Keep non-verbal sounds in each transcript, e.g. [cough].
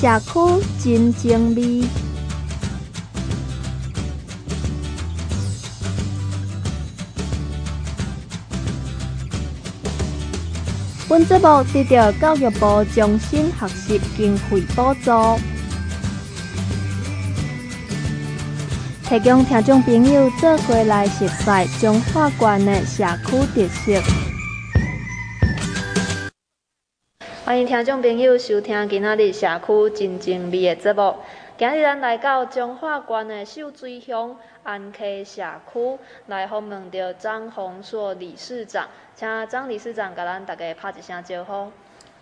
社区真精美。本节目得到教育部终身学习经费补助，提供听众朋友做伙来熟悉彰化县的社区特色。欢迎听众朋友收听今仔日社区真精味的节目。今日咱来到彰化县的秀水乡安溪社区，来访问到张宏硕理事长，请张理事长甲咱大家拍一声招呼。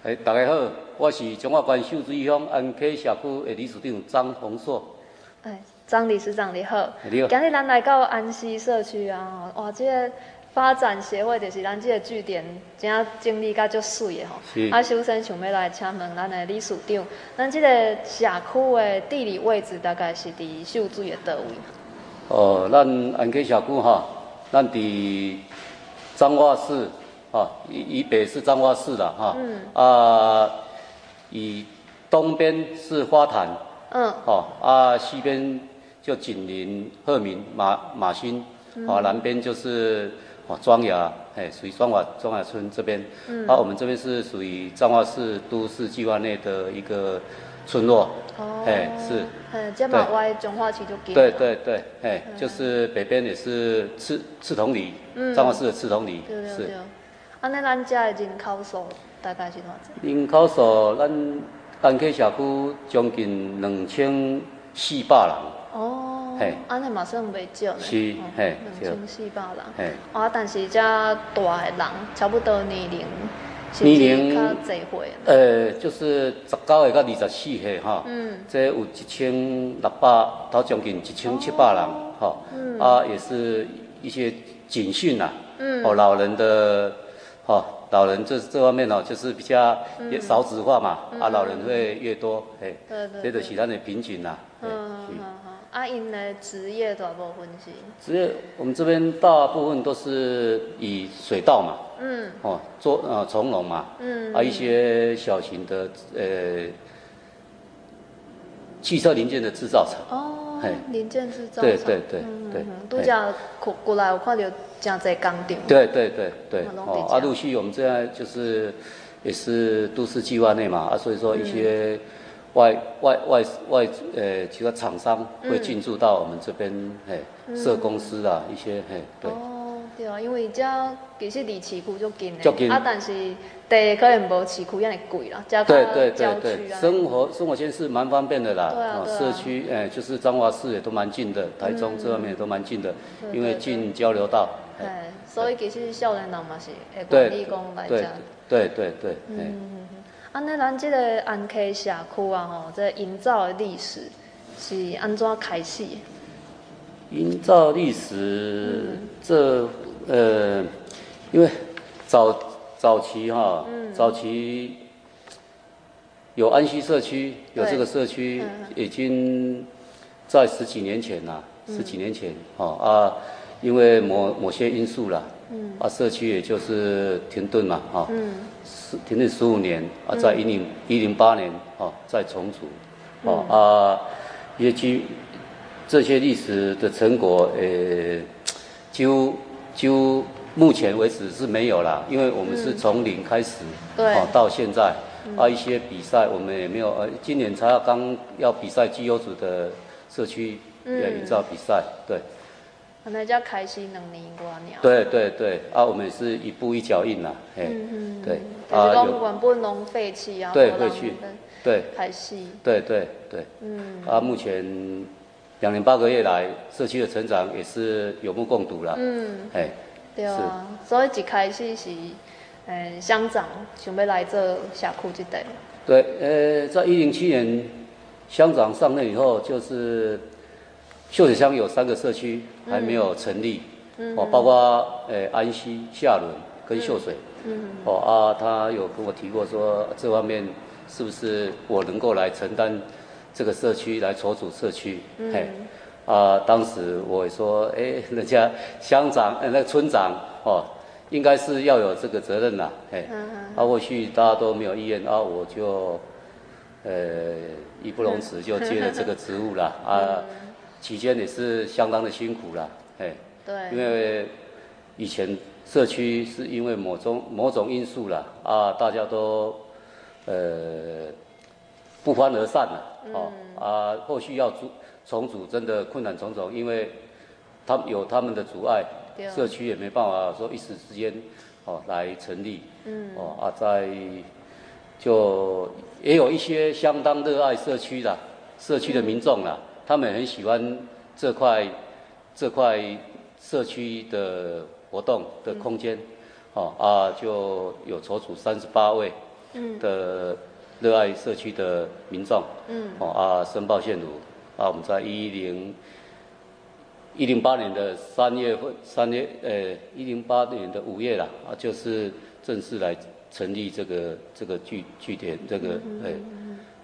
哎，大家好，我是彰化县秀水乡安溪社区的理事长张宏硕。哎，张理事长你好。你好。今日咱来到安溪社区啊，哇，这个发展协会就是咱这个据点，真正整理甲足水的吼。是。啊，首先想要来请问咱的理事长，咱这个社区的地理位置大概是伫秀水的倒位？哦，咱安溪社区哈，咱伫彰化市，啊，以以北是彰化市啦哈。嗯。啊，以东边是花坛。嗯。好啊，西边就紧邻鹤鸣马马新，啊，南边就是。哦，庄雅，哎，属于庄雅庄雅村这边。嗯。啊，我们这边是属于彰化市都市计划内的一个村落。哦。哎，是。哎，这么歪，彰化区就给。对对对，哎，就是北边也是刺刺桐里，彰化市的赤桐里。对对对。啊，那咱家的人口数大概是多少？人口数，咱安溪社区将近两千四百人。哦。嘿，安尼嘛算袂少呢。是，嘿，两千四百人。嘿，啊，但是遮大诶人差不多年龄，年龄较侪岁。呃，就是十九岁到二十四岁哈。嗯。这有一千六百到将近一千七百人哈。嗯。啊，也是一些警训呐。嗯。哦，老人的，哈，老人这这方面哦，就是比较也少子化嘛。啊，老人会越多，嘿。对对。这个是咱的瓶颈呐。嗯。阿英的职业大部分是？职业我们这边大部分都是以水稻嘛，嗯，哦，做呃从农嘛，嗯，啊一些小型的呃汽车零件的制造厂。哦，零件制造厂。对对对对。都叫过过来，我看到真侪工厂。对对对对。哦，啊陆续我们现在就是也是都市计划内嘛，啊所以说一些。外外外外呃，其他厂商会进驻到我们这边，嘿，设公司啊，一些嘿，对。哦，对啊，因为这其实离市区就近的，啊，但是地可能无市区遐尼贵啦，加对对对对，生活生活圈是蛮方便的啦，啊，社区诶，就是彰化市也都蛮近的，台中这方面也都蛮近的，因为近交流道。哎，所以其实少年人嘛是会管理工来讲。对对对对，嗯。安尼，咱这个安溪社区啊，吼，这营造的历史是安怎开始？营造历史，嗯、这呃，因为早早期哈，嗯、早期有安溪社区，有这个社区，已经在十几年前了，嗯、十几年前，哦啊，因为某某些因素啦，嗯、啊，社区也就是停顿嘛，哈。嗯。停顿十五年啊，在一零一零八年啊，再重组，啊、嗯、啊，也几这些历史的成果，呃，就就目前为止是没有啦，因为我们是从零开始，对、嗯，到现在，嗯、啊，一些比赛我们也没有，呃，今年才要刚要比赛绩优组的社区营造比赛，对。可能就开心两年多年。对对对，啊，我们是一步一脚印呐，嘿，对，啊，有。原本农废弃啊，对，会去，对，开心，对对对，嗯，啊，目前两年八个月来，社区的成长也是有目共睹了，嗯，哎，对啊，所以一开始是，呃，乡长想要来做社区这块，对，呃，在一零七年，乡长上任以后就是。秀水乡有三个社区还没有成立，哦、嗯，包括诶安溪、下仑跟秀水，哦啊，他有跟我提过说这方面是不是我能够来承担这个社区来筹组社区，嗯、嘿，啊，当时我也说，哎，人家乡长呃那个村长哦，应该是要有这个责任啦，嘿，嗯、啊，或许大家都没有意愿，啊，我就。呃，义不容辞就接了这个职务了啊，期间也是相当的辛苦了，哎，对，因为以前社区是因为某种某种因素了啊，大家都呃不欢而散了，哦、嗯、啊，后续要组重组真的困难重重，因为他们有他们的阻碍，社区也没办法说一时之间哦来成立，嗯，哦啊在。就也有一些相当热爱社区的社区的民众啦，他们很喜欢这块这块社区的活动的空间，哦啊，就有筹组三十八位的热爱社区的民众，嗯，哦啊，申报线路啊，我们在一零一零八年的三月份三月呃一零八年的五月啦，啊，就是正式来。成立这个这个据据点，这个哎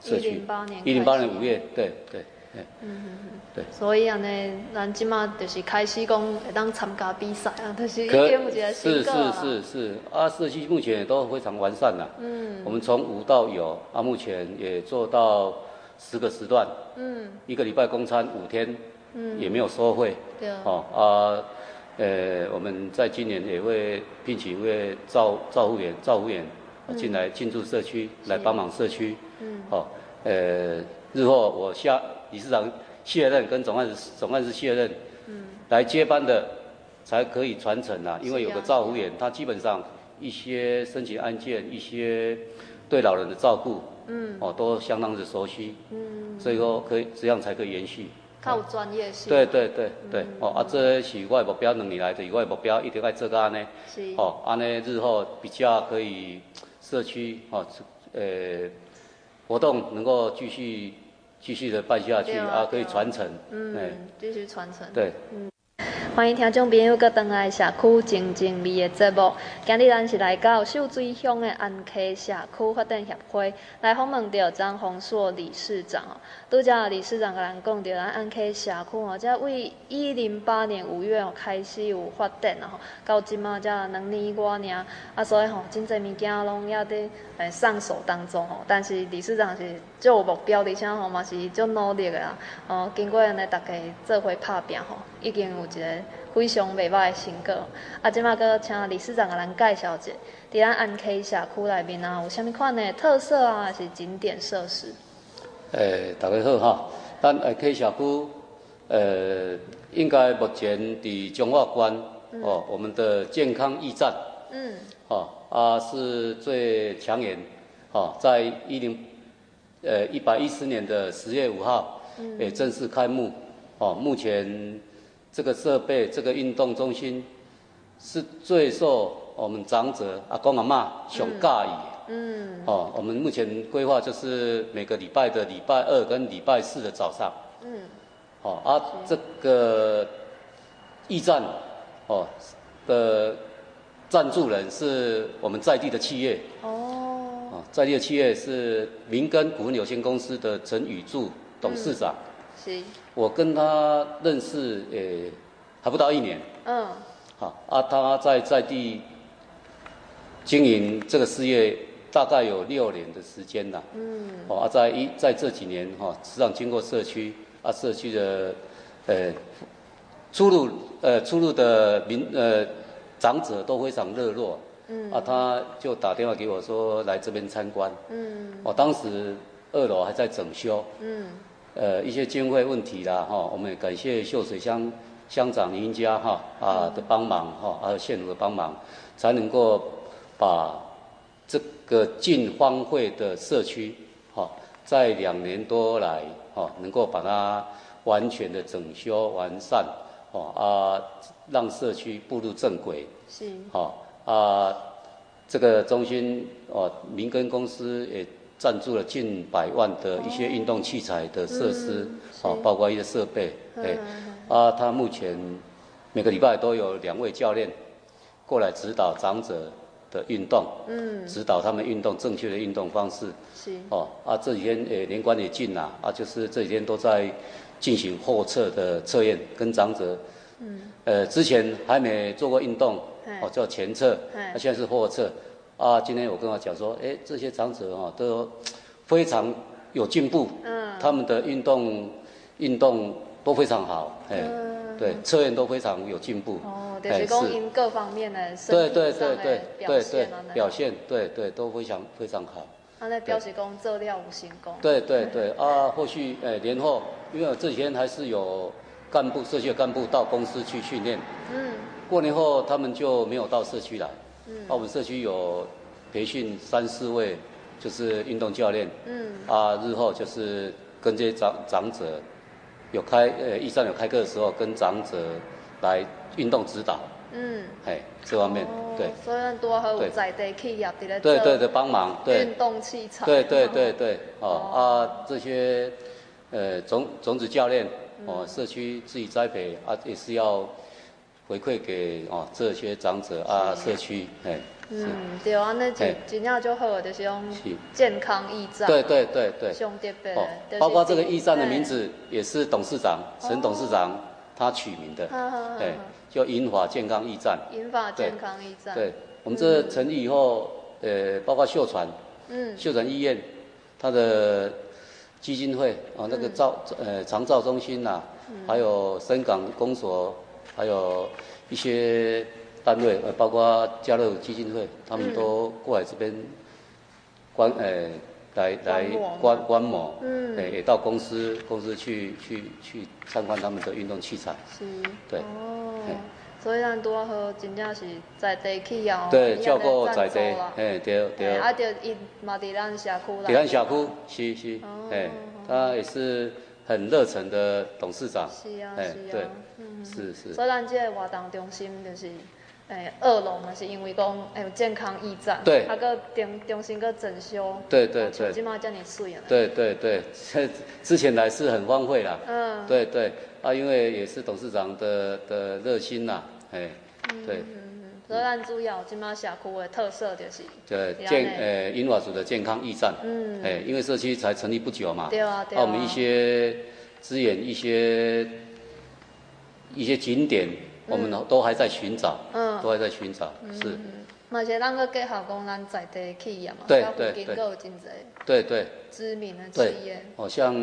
社区，一零八年五月，对对对，嗯嗯对。所以啊呢，咱今嘛就是开始讲会当参加比赛啊，就是一个新歌了。是是是是，啊，社区目前也都非常完善了。嗯。我们从无到有，啊，目前也做到十个时段。嗯。一个礼拜供餐五天。嗯。也没有收费。对啊。哦啊。呃，我们在今年也会聘请一位照照护员、照护员进来进驻社区，来帮忙社区。嗯。哦，呃，日后我下理事长卸任，跟总干事总干事卸任，嗯，来接班的才可以传承啊。因为有个照护员，他基本上一些申请案件、一些对老人的照顾，嗯，哦，都相当的熟悉。嗯。所以说，可以这样才可以延续。靠专业性。对对对对，哦啊，这是我的目标，两年来的我的目标，一定要做到安尼。是。哦，安尼日后比较可以社区哦，呃，活动能够继续继续的办下去啊，啊，可以传承。嗯。继续传承。对。嗯。欢迎听众朋友，搁登来社区静静味的节目。今日咱是来到秀水乡的安溪社区发展协会，来访问到张宏硕理事长哦。拄则理事长甲咱讲到，咱安溪社区哦，才为一零八年五月哦开始有发展哦，到即马才两年多尔，啊，所以吼真侪物件拢还伫诶上手当中吼。但是理事长是足有目标，而且吼嘛是足努力的啦。哦，经过安尼大家做伙拍拼吼，已经有一个。非常袂歹的成果，啊，即马阁请理事长甲咱介绍者，伫咱安溪社区内面啊，有啥物款的特色啊，还是景点设施？诶、欸，大家好哈，咱安溪社区，呃、欸，应该目前伫中华关、嗯、哦，我们的健康驿站，嗯，哦啊是最抢眼，哦，在一零，呃一百一十年的十月五号，嗯，也正式开幕，哦，目前。这个设备，这个运动中心，是最受我们长者阿公阿嬷上喜欢。嗯。哦，我们目前规划就是每个礼拜的礼拜二跟礼拜四的早上。嗯。哦，啊，这个驿站，哦的赞助人是我们在地的企业。哦。在地的企业是明根股份有限公司的陈宇柱董事长。嗯是，我跟他认识，呃、欸，还不到一年。嗯。好，啊，他在在地经营这个事业大概有六年的时间了。嗯。哦，啊，在一在这几年哈，实际上经过社区，啊，社区的，呃、欸，出入呃出入的民呃长者都非常热络。嗯。啊，他就打电话给我说来这边参观。嗯。我当时二楼还在整修。嗯。呃，一些经费问题啦，哈，我们也感谢秀水乡乡长林家哈啊的帮忙哈，还有县府的帮忙，才能够把这个进荒会的社区哈，在两年多来哈，能够把它完全的整修完善，哦啊，让社区步入正轨。是。好啊，这个中心哦，民根公司也。赞助了近百万的一些运动器材的设施，哦，嗯、包括一些设备，哎，啊，他目前每个礼拜都有两位教练过来指导长者的运动，嗯，指导他们运动正确的运动方式，是，哦，啊，这几天诶年关也近了，啊，就是这几天都在进行后测的测验，跟长者，嗯，呃，之前还没做过运动，哦，叫前侧，那现在是后侧。啊，今天我跟他讲说，哎，这些长者啊，都非常有进步，嗯，他们的运动运动都非常好，哎、嗯，对，测验都非常有进步。哦，对是讲因各方面的对上的表现对表现，对对都非常非常好。他在标示工做料五行工。对对对啊，后续哎年后，因为这几天还是有干部社区的干部到公司去训练。嗯。过年后他们就没有到社区来。嗯。啊，我们社区有培训三四位，就是运动教练。嗯。啊，日后就是跟这些长长者有开呃，义山有开课的时候，跟长者来运动指导。嗯，哎，这方面、哦、对，所以多和在地企业在对对对帮忙，对运动器材，对对对对，哦，哦啊这些呃种种子教练哦，社区自己栽培啊，也是要回馈给哦这些长者啊社区，哎，嗯，对啊，那就尽量就好，就是用健康驿站，对对对对，兄弟们，哦，包括这个驿站的名字也是董事长陈董事长他取名的，对。叫银发健康驿站，银发健康驿站。对，我们这成立以后，呃，包括秀传，嗯，秀传医院，它的基金会啊，那个照呃长照中心呐，还有深港公所，还有一些单位，呃，包括家乐基金会，他们都过来这边观，呃，来来观观摩，嗯，也到公司公司去去去参观他们的运动器材，是，对。哦。所以咱拄好，真正是在地企业，对，照顾在地，哎，对对。啊，就伊嘛伫咱社区啦。伫咱社区，是是，哎，他也是很热忱的董事长。是啊，是啊。对，是是。所以咱这个活动中心就是，哎，二楼嘛，是因为讲诶有健康驿站，对，他个中中心个整修，对对对。起码叫你水啊。对对对，[laughs] 之前来是很荒废啦。嗯。对对。啊，因为也是董事长的的热心呐，哎，对。嗯嗯，所以咱主要今嘛社区的特色就是，对健呃银发族的健康驿站，嗯，哎，因为社区才成立不久嘛，对啊对啊。我们一些资源、一些一些景点，我们都还在寻找，嗯，都还在寻找，是。嘛是咱个结合讲咱在地企业嘛，对对对。对对。知名的企业。好像。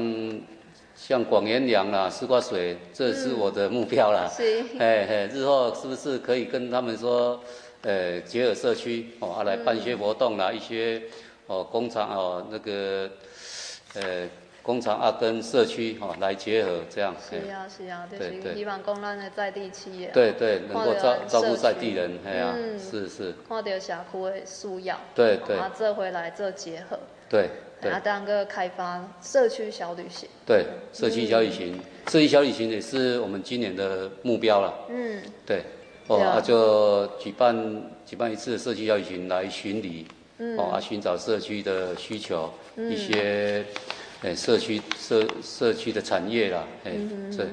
像广元粮啦、丝瓜水，这是我的目标啦。是。[laughs] 哎嘿，日后是不是可以跟他们说，呃，结合社区哦，啊，来办一些活动啦，一些哦工厂哦那个，呃，工厂啊跟社区哦来结合这样。是啊是啊，就是希望讲咱的在地企业。对对，能够照照顾在地人，哎呀，是是。看到社区的需要。对对。啊，这回来做结合。对。啊，当个开发社区小旅行。对，社区小旅行，嗯、社区小旅行也是我们今年的目标了。嗯，对，哦，啊，啊，就举办举办一次社区小旅行来巡礼，嗯、哦，啊，寻找社区的需求，嗯、一些，诶，社区社社区的产业啦，诶，嗯、对，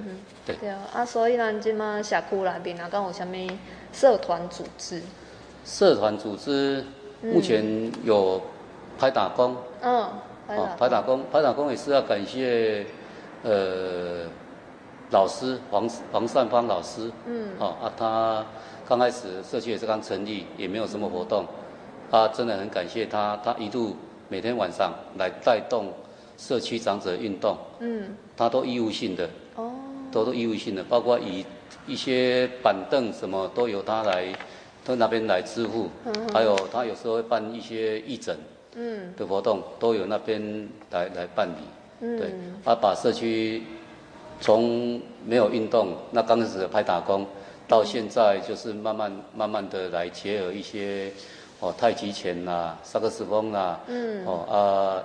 对。对啊，所以咱今嘛社区内边啊，敢有啥物社团组织？社团组织目前有。拍打工，嗯，哦，拍打工，拍打工也是要感谢，呃，老师黄黄善芳老师，嗯，哦啊，他刚开始社区也是刚成立，也没有什么活动，啊真的很感谢他，他一度每天晚上来带动社区长者运动，嗯，他都义务性的，哦，都都义务性的，包括以一些板凳什么都由他来，到那边来支付，嗯，还有他有时候会办一些义诊。嗯，的活动都有那边来来办理，嗯，对，他把社区从没有运动，那刚开始的拍打工，到现在就是慢慢慢慢的来结合一些哦太极拳啦、萨克斯风啦，嗯，哦啊，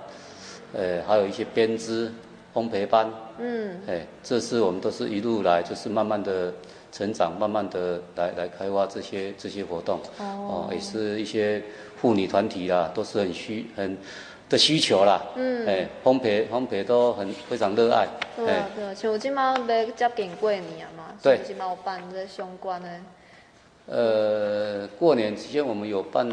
呃，还有一些编织、烘焙班，嗯，哎，这是我们都是一路来就是慢慢的成长，慢慢的来来开发这些这些活动，哦，哦，也是一些。妇女团体啦，都是很需很的需求啦。嗯。哎，烘焙烘焙都很非常热爱。对啊对啊，像今嘛要接近过年嘛，对。今嘛有办这相关的。呃，过年期间我们有办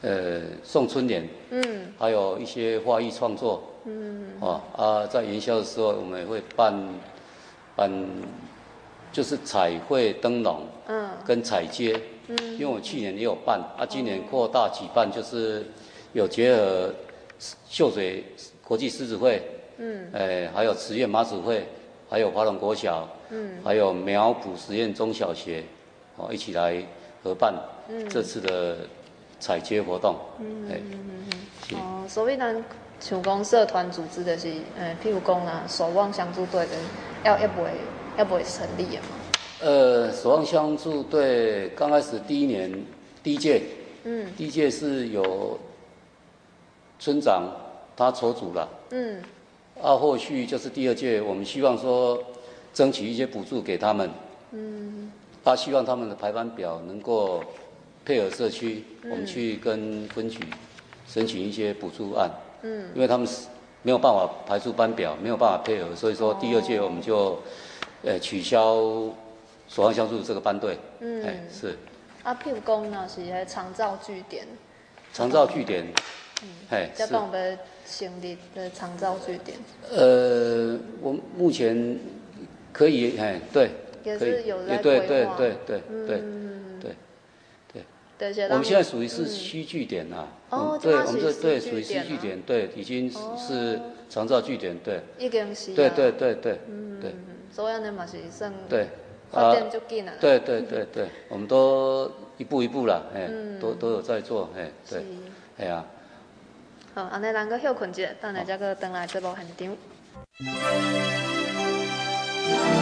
呃送春联。嗯。还有一些花艺创作。嗯。哦啊，在元宵的时候，我们也会办办就是彩绘灯笼。嗯。跟彩街。因为我去年也有办，啊，今年扩大举办，就是有结合秀水国际狮子会，嗯，哎，还有慈愿妈祖会，还有华龙国小，嗯，还有苗圃实验中小学，哦，一起来合办这次的彩接活动，嗯嗯嗯嗯，哦，所以咱像讲社团组织的是，呃，譬如讲啊，守望相助队的要要不会要不会成立啊？呃，守望相助队刚开始第一年第一届，嗯，第一届是有村长他筹组了，嗯。啊，后续就是第二届，我们希望说争取一些补助给他们。嗯。他希望他们的排班表能够配合社区，嗯、我们去跟分局申请一些补助案。嗯。因为他们是没有办法排出班表，没有办法配合，所以说第二届我们就、哦、呃取消所望相助这个班队。嗯，欸、是。啊，屁股讲呢，是些长照据点。长照据点。嗯，哎、欸，再帮我们成立的长照据点。呃，我目前可以，哎、对，也是有在对对对对对。对我们现在属于是虚据点呐、啊嗯，哦，对，我们这对属于虚据点，对，已经是长照据点，对，一个人对对对对，对，嗯，所以呢嘛是算。对。发展就紧了。对对对对，我们都一步一步啦，哎，都都有在做，哎，对，哎呀。好，安尼咱搁休困一下，等下再搁转来节目现场。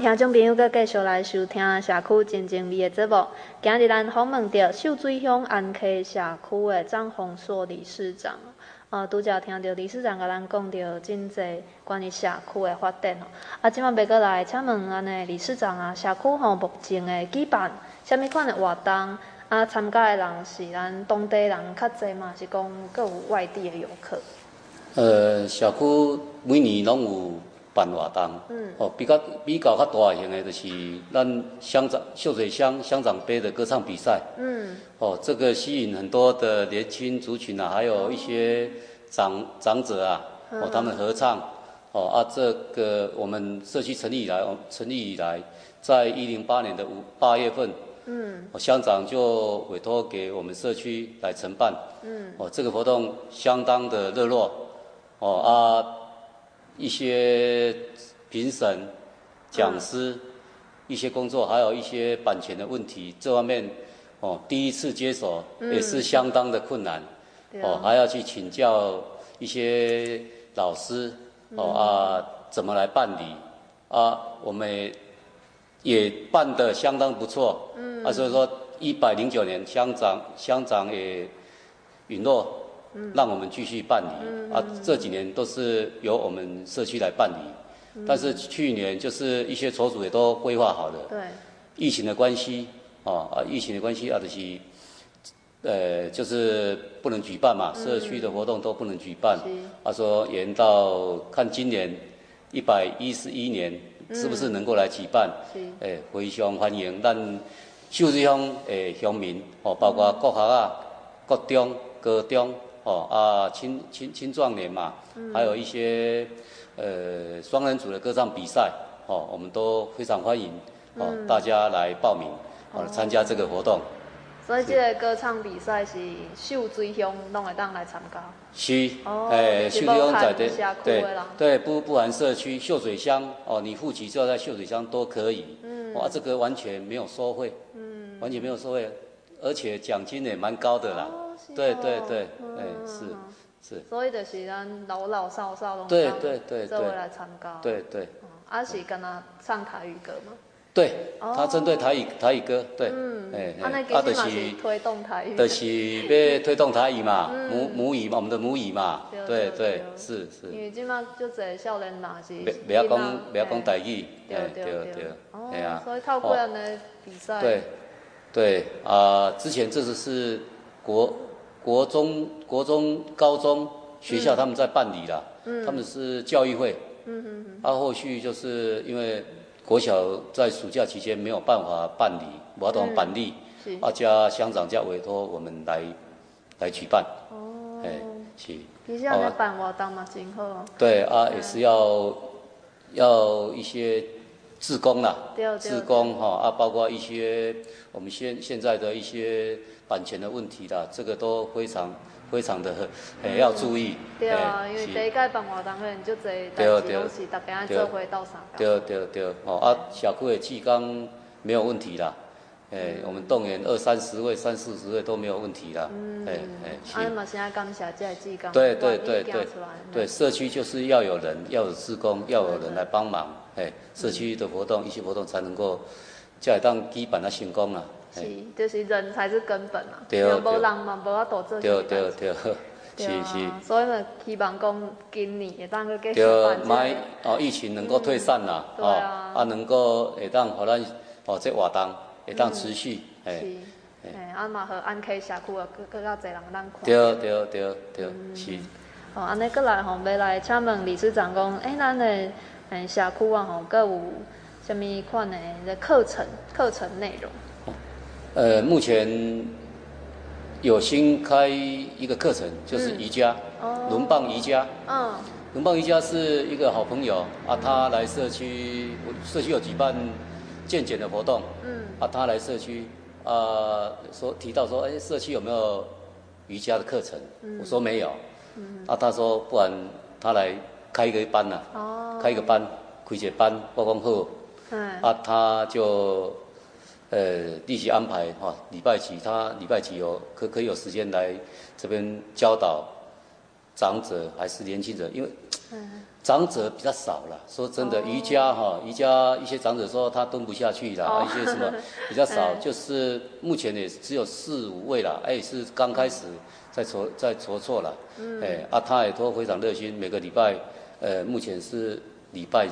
听众朋友阁继续来收听社区真情味的节目。今日咱访问到秀水乡安溪社区的张宏硕理事长。呃，拄则听到理事长甲咱讲到真济关于社区的发展。啊，今晚要阁来请问安尼理事长啊，社区吼目前的举办虾物款的活动？啊，参加的人是咱当地人较济嘛，是讲阁有外地的游客？呃，社区每年拢有。办活动，哦，比较比较较大型的，就是咱乡长秀水乡乡长杯的歌唱比赛，嗯，哦，这个吸引很多的年轻族群啊，还有一些长长者啊，哦，他们合唱，哦啊，这个我们社区成立以来，成立以来，在一零八年的五八月份，嗯，乡长就委托给我们社区来承办，嗯，哦，这个活动相当的热络，哦啊。一些评审、讲师、嗯、一些工作，还有一些版权的问题，这方面哦，第一次接手也是相当的困难，嗯、哦，还要去请教一些老师，哦、嗯、啊，怎么来办理啊？我们也办得相当不错，嗯，啊，所以说一百零九年乡长乡长也允诺。让我们继续办理、嗯、啊！这几年都是由我们社区来办理，嗯、但是去年就是一些筹组也都规划好了。对。疫情的关系，啊啊，疫情的关系啊，就是，呃，就是不能举办嘛，嗯、社区的活动都不能举办。他、啊、说延到看今年一百一十一年是不是能够来举办？嗯、哎，非常欢迎，但秀水乡诶乡民哦，包括国学啊、国中、高中。哦啊，青青青壮年嘛，嗯、还有一些呃双人组的歌唱比赛，哦，我们都非常欢迎哦，嗯、大家来报名哦，参加这个活动。所以这个歌唱比赛是秀水乡拢会当来参加。是，哦、哎，秀水乡在的，对对，不不含社区秀水乡哦，你户籍就要在秀水乡都可以。嗯。哇，这个完全没有收费。嗯。完全没有收费，而且奖金也蛮高的啦。哦对对对，哎是是，所以就是咱老老少少拢对对对，都会来参加。对对。啊是跟他唱台语歌吗？对，他针对台语台语歌，对，嗯，哎，啊，那其实是推动台语，就是要推动台语嘛，[laughs] 母母语嘛，我们的母语嘛，对对，是是。因为今嘛就这少年嘛是，不要讲不要讲台语，对对对，哦，哎呀，所以透过这样的比赛，对对啊，之前这次是国国中国中高中学校他们在办理了，嗯，他们是教育会，嗯嗯嗯，啊，后续就是因为。国小在暑假期间没有办法办理活动办理，啊，加乡长家委托我们来来举办。哦，哎，是。其实安尼办活动嘛，真好。对啊，也是要要一些志工啦，自工哈啊，包括一些我们现现在的一些版权的问题啦，这个都非常。非常的很，要注意。对啊，因为第一届办活动，可能就这代志拢是大家做伙斗相共。对对对，哦啊，小区的志工没有问题啦，哎，我们动员二三十位、三四十位都没有问题啦。嗯。哎哎。啊，嘛现在感谢这志工。对对对对。对，社区就是要有人，要有自工，要有人来帮忙，哎，社区的活动，一些活动才能够，才会当基本啊成功啊。是，就是人才是根本嘛，对，无人嘛，无。对对对，是是。所以嘛，希望讲今年会当去继续办。对，卖哦，疫情能够退散啦，哦，啊，能够会当互咱哦，这活动会当持续。是，哎，啊嘛，和安溪社区啊，更更较侪人咱看。对对对对，是。哦，安尼过来吼，要来请问理事长讲，哎，咱的嗯社区啊吼，各有什物款的的课程课程内容？呃，目前有新开一个课程，就是瑜伽，轮棒瑜伽。嗯，轮棒瑜伽是一个好朋友啊，他来社区，社区有举办健检的活动。嗯，啊，他来社区啊，说提到说，哎，社区有没有瑜伽的课程？我说没有。嗯，啊，他说不然他来开一个班呐。哦，开一个班，开一个班，包工后。嗯，啊，他就。呃，立即安排哈，礼拜几他礼拜几有可可以有时间来这边教导长者还是年轻人？因为长者比较少了。说真的，瑜伽哈，瑜伽一些长者说他蹲不下去了，一些什么比较少，[laughs] 就是目前也只有四五位了。哎，是刚开始在筹在筹措了。哎，啊，他也都非常热心，每个礼拜呃，目前是礼拜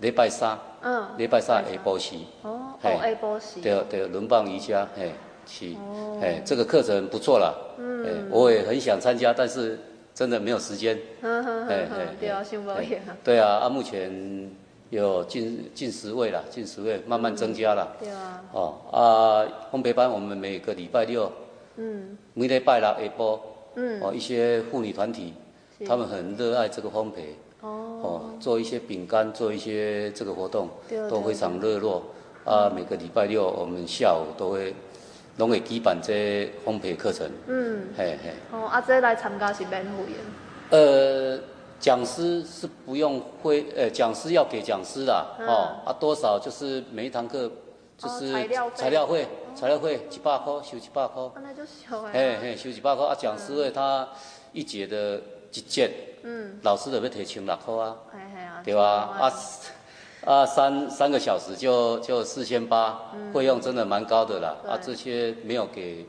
礼拜三。嗯，礼拜三下晡时，哦，下晡时，对对，轮棒瑜伽，嘿，是，哎，这个课程不错啦，嗯，我也很想参加，但是真的没有时间，对啊，对啊，啊，目前有近近十位了，近十位，慢慢增加了，对啊，哦，啊，烘焙班我们每个礼拜六，嗯，每礼拜六下晡，嗯，哦，一些妇女团体，他们很热爱这个烘焙。哦，做一些饼干，做一些这个活动，都非常热络。啊，每个礼拜六我们下午都会拢会举办这烘焙课程。嗯，嘿嘿。哦，啊，这来参加是免费的。呃，讲师是不用会，呃，讲师要给讲师啦。哦，啊，多少就是每一堂课就是材料费，材料费一百块，收一百块。那就收哎。嘿嘿，收一百块啊，讲师费他一节的一节。嗯，老师都要提千六块啊，对吧？啊啊，三三个小时就就四千八，费用真的蛮高的啦。啊，这些没有给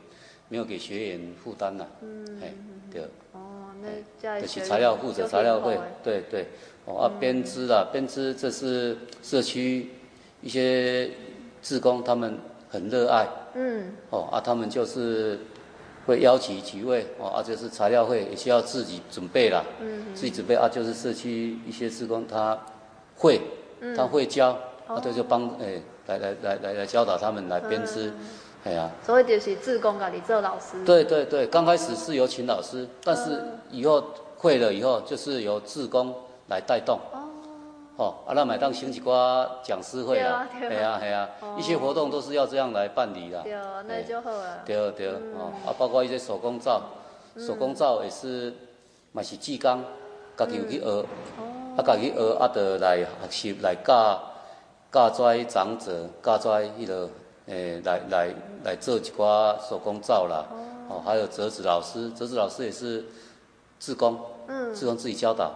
没有给学员负担啦。嗯，哎，对。哦，那就是材料负责材料费，对对。哦啊，编织啦，编织这是社区一些志工他们很热爱。嗯。哦啊，他们就是。会邀请几位哦，啊，就是材料费也需要自己准备啦，嗯，自己准备啊，就是社区一些职工他会，嗯、他会教，啊、哦，对，就帮哎，来来来来来教导他们来编织，哎呀、嗯，啊、所以就是志工啊，你做老师，对对对，刚开始是有请老师，但是以后会了以后，就是由志工来带动。哦，啊，那买当星期瓜讲师会啊，系啊系啊，一些活动都是要这样来办理啦。对，那就好了。对对，哦，啊，包括一些手工皂，手工皂也是，嘛是技工，家己有去学，啊，家己学啊，得来学习来教教跩长者，教跩迄个，诶，来来来做一寡手工皂啦。哦，还有折纸老师，折纸老师也是志工，嗯，志工自己教导。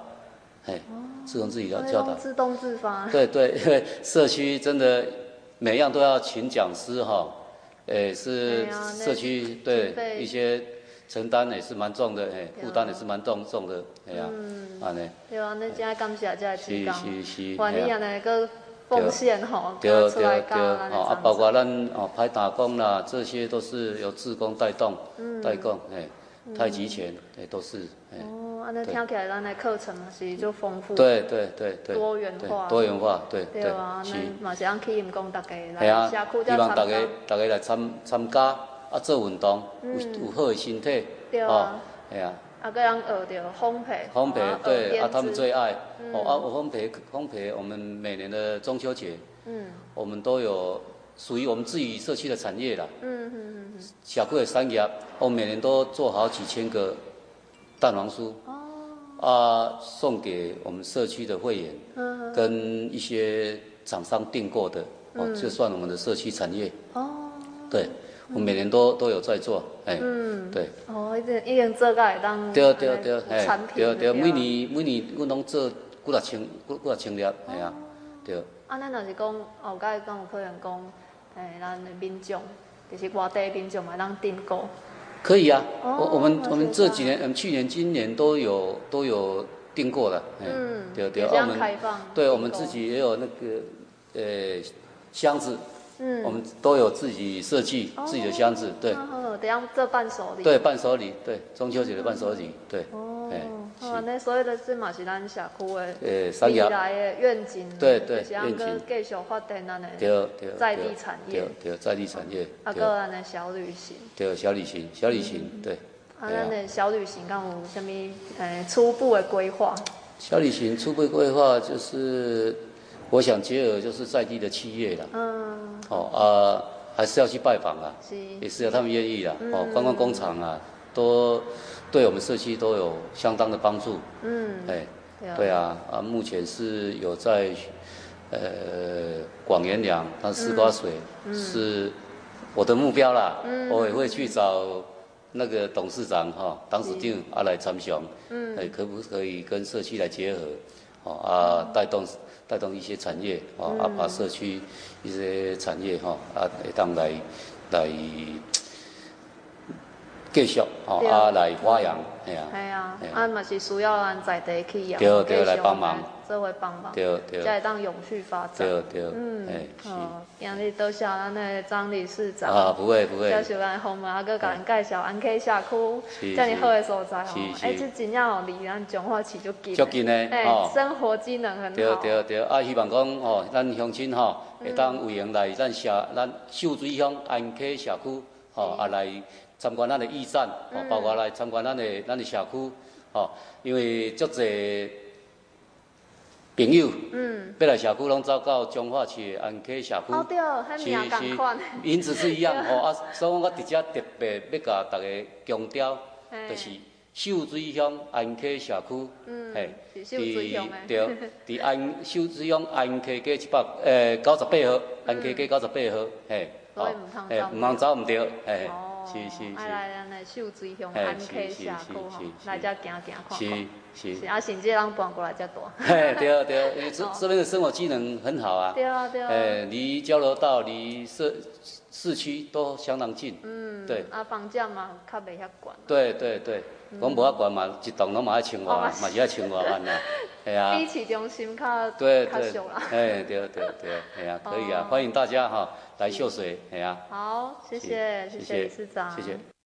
哎，志工自己要教导，自动自发。对对，因为社区真的每样都要请讲师哈，诶是社区对一些承担也是蛮重的，诶负担也是蛮重重的，哎呀，啊呢，对啊，那真感谢这个志工，是是是，欢迎啊。那个奉献吼，对对对，啊包括咱哦排打工啦，这些都是由志工带动带动，诶太极拳诶都是，诶。啊，那听起来咱的课程嘛是就丰富，对对对对，多元化，多元化，对对啊，那嘛是按起因讲大家来社区希望大家大家来参参加啊，做运动有有好的身体，对啊，系啊，啊，个人学着烘焙，烘焙对啊，他们最爱。哦啊，烘焙烘焙，我们每年的中秋节，嗯，我们都有属于我们自己社区的产业啦，嗯嗯嗯，小区的产业，我每年都做好几千个蛋黄酥。啊，送给我们社区的会员，跟一些厂商订购的，哦，就算我们的社区产业。哦，对，我每年都都有在做，哎，对。哦，已经已经做个当对对对，产品。对对，每年每年我拢做几多千几多千粒，系啊，对。啊，咱若是讲后盖讲有可能讲，诶，咱的民众，就是外地民众嘛，当订购。可以啊，我、哦、我们我们这几年，嗯，去年、今年都有都有订过的，嗯，对对，我们对我们自己也有那个，呃，箱子。嗯，我们都有自己设计自己的箱子，对。哦，等下这伴手礼。对，伴手礼，对，中秋节的伴手礼，对。哦。哦，那所有的这嘛是咱社区的未来的愿景。对对。愿景。继续发展咱的。在地产业。对对，在地产业。啊，个咱的小旅行。对，小旅行，小旅行，对。啊，咱的小旅行，敢有什么呃初步的规划？小旅行初步规划就是。我想结合就是在地的企业啦，嗯，哦啊，还是要去拜访啊，是，也是要他们愿意啦，哦，观光工厂啊，都对我们社区都有相当的帮助，嗯，哎，对啊，啊，目前是有在，呃，广元两，它丝瓜水是我的目标啦，嗯我也会去找那个董事长哈，当时就啊来参详，嗯，哎，可不可以跟社区来结合，哦啊，带动。带动一些产业，啊，啊，把社区一些产业，哈，啊，当来来继续，哦，啊，来发扬，系啊，系啊，啊，嘛是需要咱在地企业，对对，来帮忙，这会帮忙，对对，才会当永续发展，对对，嗯，好，今日多谢咱的张理事长，啊，不会不会，介绍咱访问，啊，搁甲咱介绍安溪社区，这么好的所在，哦，哎，这真正哦离咱彰化市就近，就近呢，哎，生活机能很好，对对对，啊，希望讲哦，咱乡亲吼，会当有闲来咱社，咱秀水乡安溪社区，吼，啊来。参观咱的驿站，哦，包括来参观咱的咱的社区，哦，因为足侪朋友，嗯，要来社区拢走到彰化市的安溪社区，哦对，是是，名字是一样，[laughs] 哦啊，所以我直接特别要甲大家强调，就是秀水乡安溪社区，嗯，嘿，伫对，[laughs] 伫安秀水乡安溪街一百，诶，九十八号，安溪街九十八号，嘿，哦，诶，唔通走。唔对，嘿。是是是，来咱来秀水乡安溪社区吼，来遮行行看看。是是，啊，甚至咱搬过来遮大。嘿，对对，因为这这边的生活机能很好啊。对啊对啊。诶，离交流道、离市市区都相当近。嗯。对。啊，房价嘛，较袂遐贵。对对对，讲无遐贵嘛，一栋拢嘛要千外，嘛是要千外万呐。系 [laughs] 啊。比市中心较对较俗啦。哎，对对对，系啊，可以啊，欢迎大家哈。来秀水，系啊！好，谢谢，谢谢理事长，谢谢。